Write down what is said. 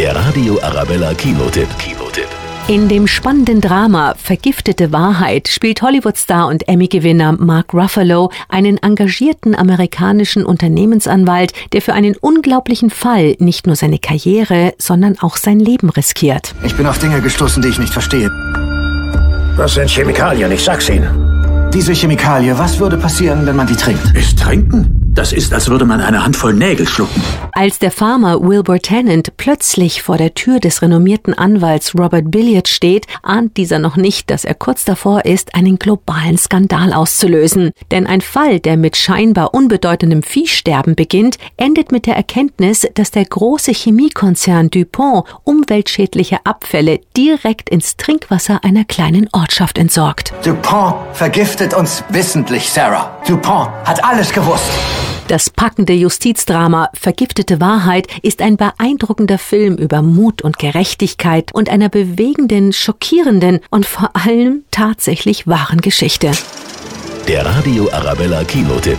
Der Radio Arabella Kinotipp. Kinotipp. In dem spannenden Drama Vergiftete Wahrheit spielt Hollywood-Star und Emmy-Gewinner Mark Ruffalo einen engagierten amerikanischen Unternehmensanwalt, der für einen unglaublichen Fall nicht nur seine Karriere, sondern auch sein Leben riskiert. Ich bin auf Dinge gestoßen, die ich nicht verstehe. Das sind Chemikalien, ich sag's Ihnen. Diese Chemikalie, was würde passieren, wenn man die trinkt? Ist trinken? Das ist, als würde man eine Handvoll Nägel schlucken. Als der Farmer Wilbur Tennant plötzlich vor der Tür des renommierten Anwalts Robert Billiard steht, ahnt dieser noch nicht, dass er kurz davor ist, einen globalen Skandal auszulösen. Denn ein Fall, der mit scheinbar unbedeutendem Viehsterben beginnt, endet mit der Erkenntnis, dass der große Chemiekonzern DuPont umweltschädliche Abfälle direkt ins Trinkwasser einer kleinen Ortschaft entsorgt. DuPont vergiftet uns wissentlich, Sarah. DuPont hat alles gewusst. Das packende Justizdrama Vergiftete Wahrheit ist ein beeindruckender Film über Mut und Gerechtigkeit und einer bewegenden, schockierenden und vor allem tatsächlich wahren Geschichte. Der Radio Arabella Kinotipp.